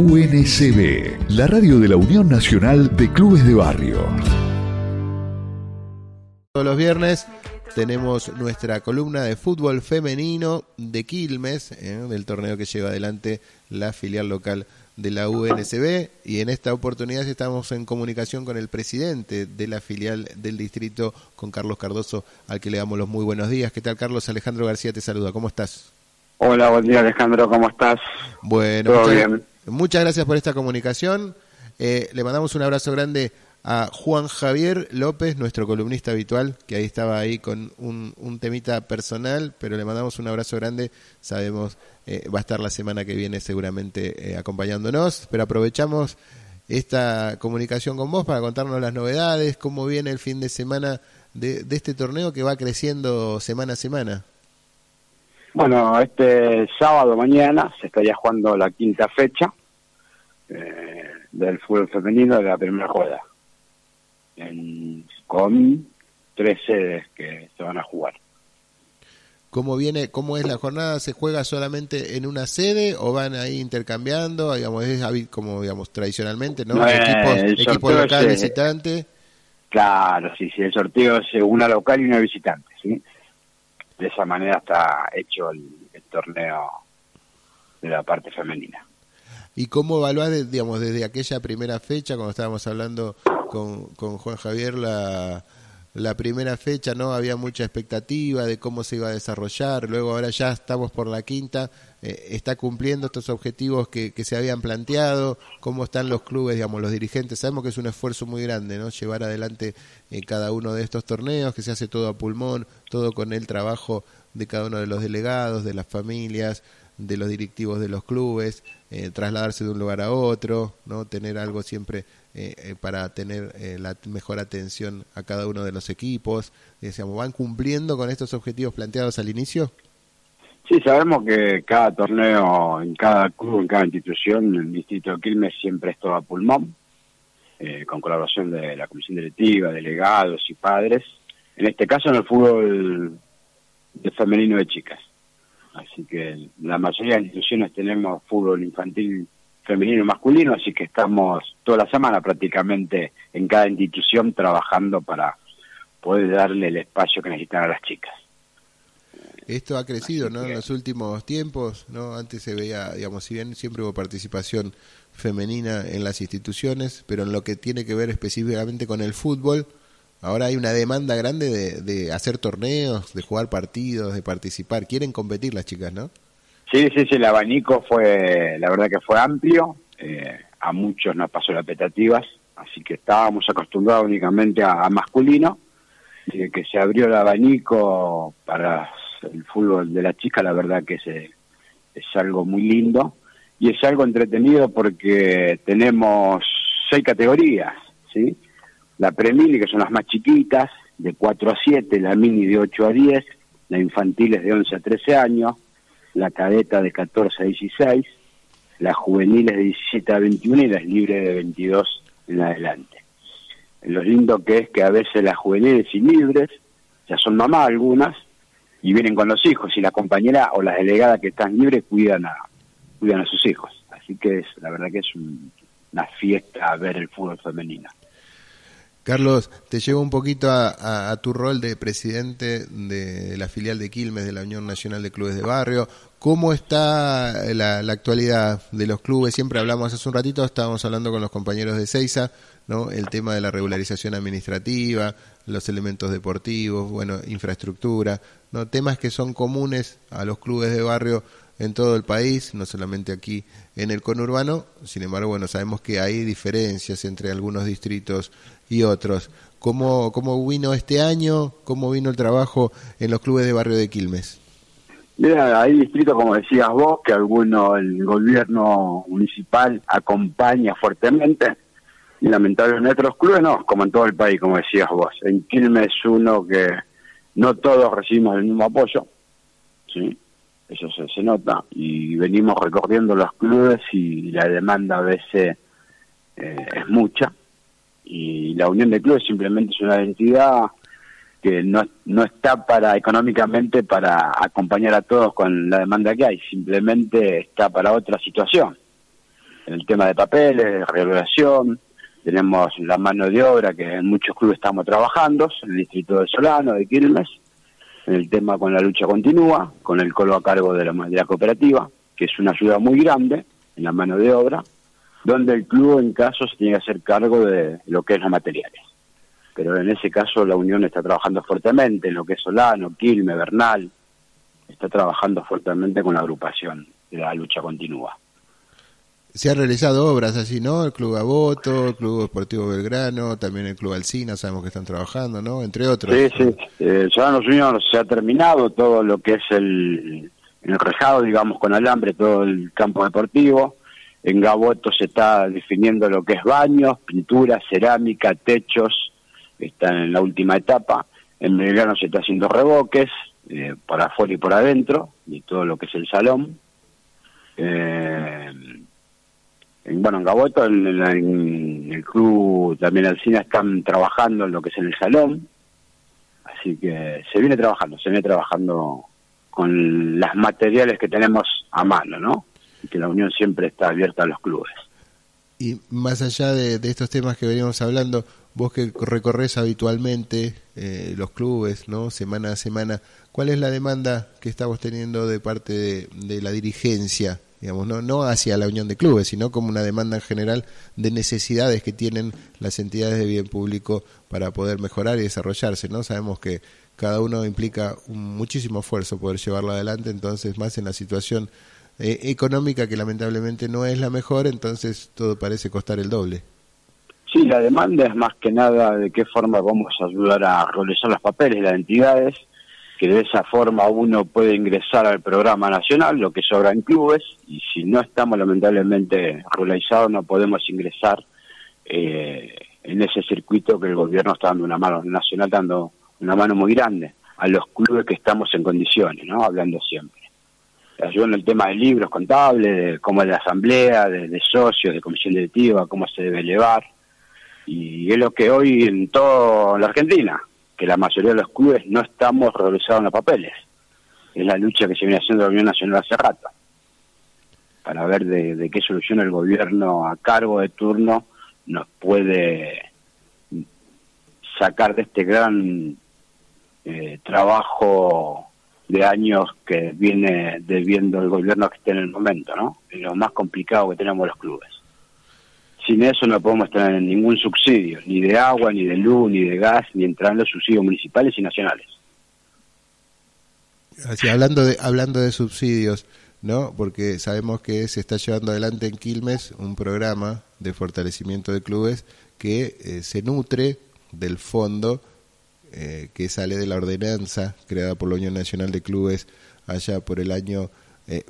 UNCB, la radio de la Unión Nacional de Clubes de Barrio. Todos los viernes tenemos nuestra columna de fútbol femenino de Quilmes, eh, del torneo que lleva adelante la filial local de la UNCB y en esta oportunidad estamos en comunicación con el presidente de la filial del distrito, con Carlos Cardoso, al que le damos los muy buenos días. ¿Qué tal Carlos? Alejandro García te saluda, ¿cómo estás? Hola, buen día Alejandro, ¿cómo estás? Bueno, ¿Todo muchas, bien? Muchas gracias por esta comunicación. Eh, le mandamos un abrazo grande a Juan Javier López, nuestro columnista habitual, que ahí estaba ahí con un, temita personal, pero le mandamos un abrazo grande. Sabemos, eh, va a estar la semana que viene seguramente eh, acompañándonos, pero aprovechamos esta comunicación con vos para contarnos las novedades, cómo viene el fin de semana de, de este torneo que va creciendo semana a semana. Bueno, este sábado mañana se estaría jugando la quinta fecha eh, del fútbol femenino de la primera rueda, en, con tres sedes que se van a jugar. ¿Cómo viene, cómo es la jornada? ¿Se juega solamente en una sede o van ahí intercambiando? Digamos, es como digamos tradicionalmente, ¿no? No, eh, equipos, el equipo sorteo local, es, eh, visitante. Claro, sí, sí, el sorteo es eh, una local y una visitante, ¿sí? De esa manera está hecho el, el torneo de la parte femenina. ¿Y cómo evaluás, digamos, desde aquella primera fecha, cuando estábamos hablando con, con Juan Javier, la, la primera fecha, ¿no? Había mucha expectativa de cómo se iba a desarrollar, luego ahora ya estamos por la quinta, eh, ¿está cumpliendo estos objetivos que, que se habían planteado? ¿Cómo están los clubes, digamos, los dirigentes? Sabemos que es un esfuerzo muy grande, ¿no? Llevar adelante eh, cada uno de estos torneos, que se hace todo a pulmón, todo con el trabajo de cada uno de los delegados, de las familias, de los directivos de los clubes, eh, trasladarse de un lugar a otro, no tener algo siempre eh, eh, para tener eh, la mejor atención a cada uno de los equipos. Decíamos, ¿van cumpliendo con estos objetivos planteados al inicio? Sí, sabemos que cada torneo, en cada club, en cada institución, el distrito de Quilmes siempre es todo a pulmón, eh, con colaboración de la comisión directiva, delegados y padres. En este caso, en el fútbol de femenino de chicas. Así que la mayoría de las instituciones tenemos fútbol infantil femenino y masculino, así que estamos toda la semana prácticamente en cada institución trabajando para poder darle el espacio que necesitan a las chicas. Esto ha crecido, ¿no? En los últimos tiempos, ¿no? Antes se veía, digamos, si bien siempre hubo participación femenina en las instituciones, pero en lo que tiene que ver específicamente con el fútbol, ahora hay una demanda grande de, de hacer torneos, de jugar partidos, de participar. Quieren competir las chicas, ¿no? Sí, sí, sí, el abanico fue, la verdad que fue amplio, eh, a muchos nos pasó las expectativas, así que estábamos acostumbrados únicamente a, masculino, de que se abrió el abanico para el fútbol de la chica, la verdad que es, eh, es algo muy lindo, y es algo entretenido porque tenemos seis categorías, ¿sí? La premini, que son las más chiquitas, de 4 a 7, la mini de 8 a 10, la infantil es de 11 a 13 años, la cadeta de 14 a 16, las juveniles de 17 a 21 y las libres de 22 en adelante. Lo lindo que es que a veces las juveniles y libres ya son mamás algunas y vienen con los hijos y la compañera o las delegadas que están libres cuidan a cuidan a sus hijos. Así que es la verdad que es un- una fiesta ver el fútbol femenino. Carlos, te llevo un poquito a, tu rol de presidente de la filial de Quilmes de la Unión Nacional de Clubes de Barrio. ¿Cómo está la, la actualidad de los clubes? Siempre hablamos hace un ratito, estábamos hablando con los compañeros de Seiza, ¿no? El tema de la regularización administrativa, los elementos deportivos, bueno, infraestructura, ¿no? Temas que son comunes a los clubes de barrio en todo el país, no solamente aquí en el conurbano, sin embargo, bueno, sabemos que hay diferencias entre algunos distritos y otros. ¿Cómo, cómo vino este año? ¿Cómo vino el trabajo en los clubes de barrio de Quilmes? Mira, hay distritos, como decías vos, que alguno el gobierno municipal acompaña fuertemente y lamentablemente otros clubes no, como en todo el país, como decías vos. En Quilmes uno que no todos recibimos el mismo apoyo, ¿sí? Eso se, nota. Y venimos recorriendo los clubes y la demanda a veces eh, es mucha. Y la unión de clubes simplemente es una entidad que no, no está para económicamente para acompañar a todos con la demanda que hay, simplemente está para otra situación. en el tema de papeles, regulación, tenemos la mano de obra que en muchos clubes estamos trabajando, en el distrito de Solano, de Quilmes, el tema con la lucha continúa, con el colo a cargo de la, de la cooperativa, que es una ayuda muy grande en la mano de obra, donde el club en caso se tiene que hacer cargo de lo que es los materiales. Pero en ese caso la Unión está trabajando fuertemente en lo que es Solano, Quilmes, Bernal, está trabajando fuertemente con la agrupación de la lucha continúa se han realizado obras así, ¿no? El Club Aboto, el Club Deportivo Belgrano, también el Club Alcina, sabemos que están trabajando, ¿no? Entre otros. Sí, sí. Eh, Unidos se ha terminado todo lo que es el, el rejado, digamos, con alambre, todo el campo deportivo. En Gaboto se está definiendo lo que es baños, pintura, cerámica, techos, están en la última etapa. En Belgrano se está haciendo revoques, eh, por afuera y por adentro, y todo lo que es el salón. Eh, bueno, en Gaboto, en, el club también Alcina están trabajando en lo que es en el salón, así que se viene trabajando, se viene trabajando con las materiales que tenemos a mano, ¿no? Y que la Unión siempre está abierta a los clubes. Y más allá de, estos temas que veníamos hablando, vos que recorres habitualmente eh, los clubes, ¿no? Semana a semana, ¿cuál es la demanda que estamos teniendo de parte de la dirigencia digamos, no, no hacia la unión de clubes, sino como una demanda en general de necesidades que tienen las entidades de bien público para poder mejorar y desarrollarse, ¿no? Sabemos que cada uno implica un muchísimo esfuerzo poder llevarlo adelante, entonces más en la situación eh, económica que lamentablemente no es la mejor, entonces todo parece costar el doble. Sí, la demanda es más que nada de qué forma vamos a ayudar a realizar los papeles de las entidades, que de esa forma uno puede ingresar al programa nacional, lo que sobra en clubes, y si no estamos lamentablemente regularizado no podemos ingresar eh, en ese circuito que el gobierno está dando una mano, nacional dando una mano muy grande a los clubes que estamos en condiciones, ¿no? Hablando siempre. Ayuda en el tema de libros contables, de cómo es la asamblea, de, de socios, de comisión directiva, cómo se debe elevar, y es lo que hoy en toda la Argentina, que la mayoría de los clubes no estamos realizados en los papeles. Es la lucha que se viene haciendo la Unión Nacional hace rato, para ver de, qué solución el gobierno a cargo de turno nos puede sacar de este gran eh, trabajo de años que viene debiendo el gobierno que esté en el momento, ¿no? Es lo más complicado que tenemos los clubes sin eso no podemos tener ningún subsidio, ni de agua, ni de luz, ni de gas, ni entrar en los subsidios municipales y nacionales. Así, hablando de hablando de subsidios, ¿no? Porque sabemos que se está llevando adelante en Quilmes un programa de fortalecimiento de clubes que eh, se nutre del fondo eh, que sale de la ordenanza creada por la Unión Nacional de Clubes allá por el año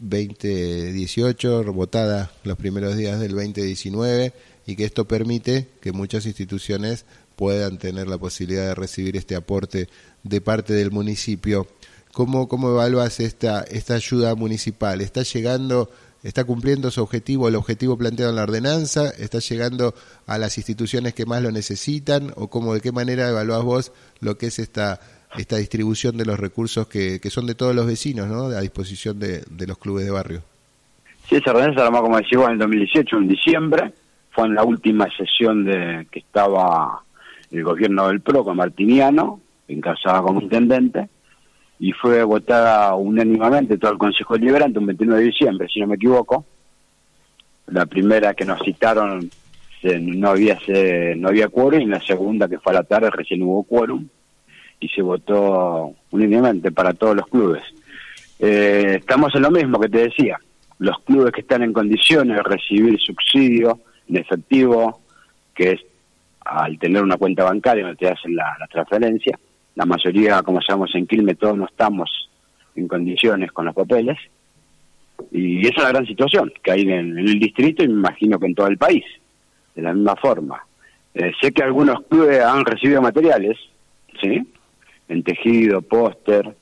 2018, eh, votada los primeros días del 2019 y que esto permite que muchas instituciones puedan tener la posibilidad de recibir este aporte de parte del municipio. ¿Cómo, cómo evalúas esta, esta ayuda municipal? ¿Está llegando, está cumpliendo su objetivo, el objetivo planteado en la ordenanza? ¿Está llegando a las instituciones que más lo necesitan? ¿O cómo, de qué manera evaluás vos lo que es esta, esta distribución de los recursos que, que son de todos los vecinos, ¿no? a disposición de, de los clubes de barrio? Sí, esa ordenanza la como decimos en el 2018, en diciembre, en la última sesión de que estaba el gobierno del PRO con Martiniano, encabezada como intendente, y fue votada unánimemente todo el Consejo Deliberante un 29 de diciembre, si no me equivoco. La primera que nos citaron no había no había quórum y la segunda que fue a la tarde recién hubo quórum y se votó unánimemente para todos los clubes. Eh, estamos en lo mismo que te decía, los clubes que están en condiciones de recibir subsidio, de efectivo, que es al tener una cuenta bancaria donde te hacen la, transferencia. La mayoría, como sabemos en Quilmes, todos no estamos en condiciones con los papeles. Y es la gran situación que hay en, el distrito y me imagino que en todo el país, de la misma forma. Eh, sé que algunos clubes han recibido materiales, ¿sí? En tejido, póster,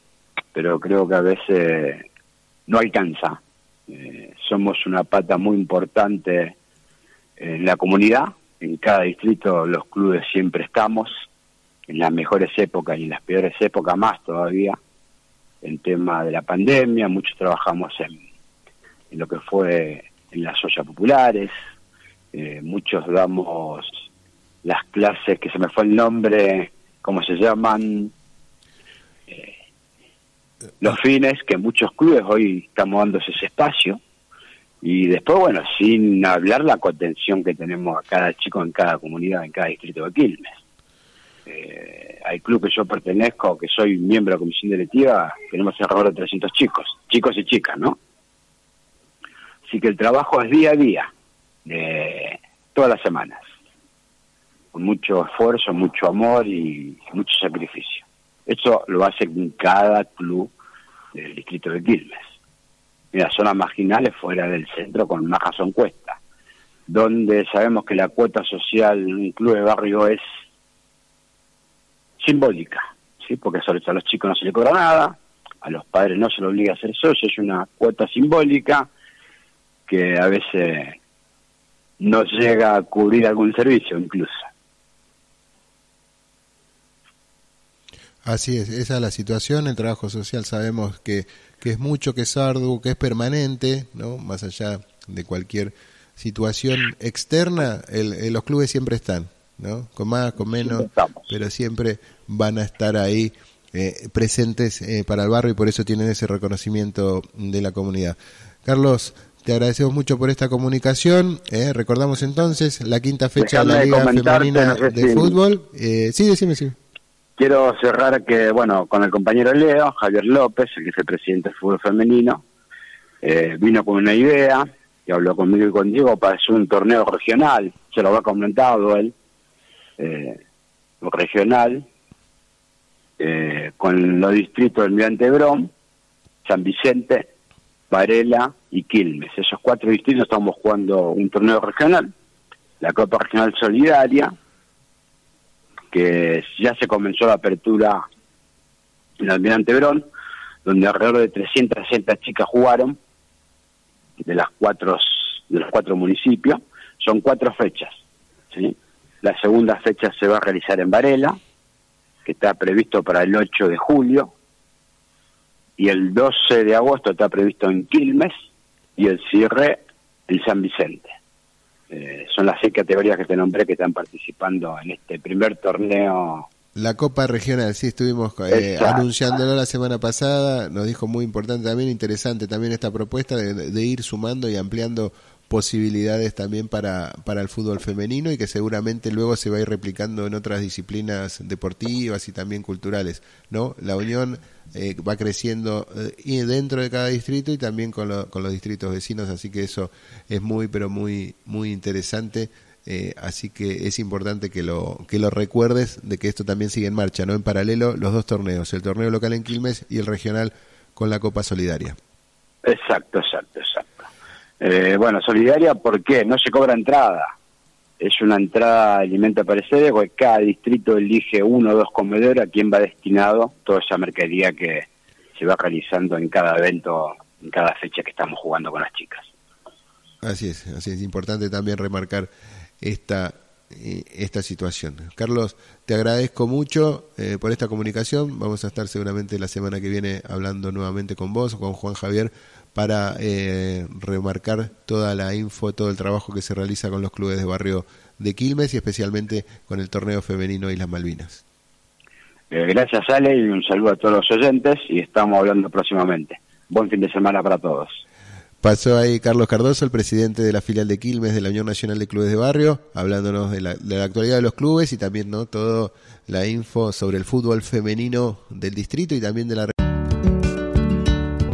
pero creo que a veces no alcanza. Eh, somos una pata muy importante en la comunidad, en cada distrito los clubes siempre estamos, en las mejores épocas y en las peores épocas más todavía, en tema de la pandemia, muchos trabajamos en, lo que fue en las ollas populares, eh, muchos damos las clases, que se me fue el nombre, ¿cómo se llaman? Eh, los fines, que muchos clubes hoy estamos dándose ese espacio. Y después, bueno, sin hablar la contención que tenemos a cada chico en cada comunidad, en cada distrito de Quilmes. Eh, al club que yo pertenezco, que soy miembro de la comisión directiva, tenemos alrededor de 300 chicos, chicos y chicas, ¿no? Así que el trabajo es día a día, de todas las semanas, con mucho esfuerzo, mucho amor y mucho sacrificio. Eso lo hace cada club del distrito de Quilmes. Mira, zonas marginales fuera del centro con más razón cuesta, donde sabemos que la cuota social en un club de barrio es simbólica, ¿sí? porque a los chicos no se les cobra nada, a los padres no se les obliga a hacer socio, es una cuota simbólica que a veces no llega a cubrir algún servicio incluso. Así es, esa es la situación, el trabajo social sabemos que, que es mucho, que es arduo, que es permanente, ¿no? más allá de cualquier situación externa, el, los clubes siempre están, ¿no? con más, con menos, pero siempre van a estar ahí eh, presentes eh, para el barrio y por eso tienen ese reconocimiento de la comunidad. Carlos, te agradecemos mucho por esta comunicación. Eh, recordamos entonces la quinta fecha de la Liga Femenina de Fútbol. Eh, sí, decime, sí. Quiero cerrar que, bueno, con el compañero Leo, Javier López, el vicepresidente del fútbol femenino, eh, vino con una idea y habló conmigo y con Diego para hacer un torneo regional. Se lo ha comentado él, eh, regional, eh, con los distritos del Mirante Brón, San Vicente, Varela y Quilmes. Esos cuatro distritos estamos jugando un torneo regional, la Copa Regional Solidaria, que ya se comenzó la apertura en Almirante Brón, donde alrededor de 360 chicas jugaron de las cuatro de los cuatro municipios. Son cuatro fechas. ¿sí? La segunda fecha se va a realizar en Varela, que está previsto para el 8 de julio, y el 12 de agosto está previsto en Quilmes y el cierre en San Vicente. Eh, son las seis categorías que te nombré que están participando en este primer torneo. La Copa Regional, sí, estuvimos eh, anunciándolo la semana pasada, nos dijo muy importante también, interesante también esta propuesta de ir sumando y ampliando posibilidades también para, para el fútbol femenino y que seguramente luego se va a ir replicando en otras disciplinas deportivas y también culturales, ¿no? La unión eh, va creciendo eh, dentro de cada distrito y también con, con los distritos vecinos, así que eso es muy, pero muy, muy interesante. Eh, así que es importante que lo, que lo recuerdes de que esto también sigue en marcha, ¿no? En paralelo, los dos torneos, el torneo local en Quilmes y el regional con la Copa Solidaria. Exacto. Eh, bueno, solidaria, ¿por qué? No se cobra entrada. Es una entrada alimenta parecer, porque cada distrito elige uno o dos comedores a quien va destinado toda esa mercadería que se va realizando en cada evento, en cada fecha que estamos jugando con las chicas. Así es, así es importante también remarcar esta eh, esta situación. Carlos, te agradezco mucho eh, por esta comunicación. Vamos a estar seguramente la semana que viene hablando nuevamente con vos o con Juan Javier para eh, remarcar toda la info, todo el trabajo que se realiza con los clubes de barrio de Quilmes y especialmente con el torneo femenino Islas Malvinas. Eh, gracias Ale y un saludo a todos los oyentes y estamos hablando próximamente. Buen fin de semana para todos. Pasó ahí Carlos Cardoso, el presidente de la filial de Quilmes de la Unión Nacional de Clubes de Barrio, hablándonos de la, de la actualidad de los clubes y también no todo la info sobre el fútbol femenino del distrito y también de la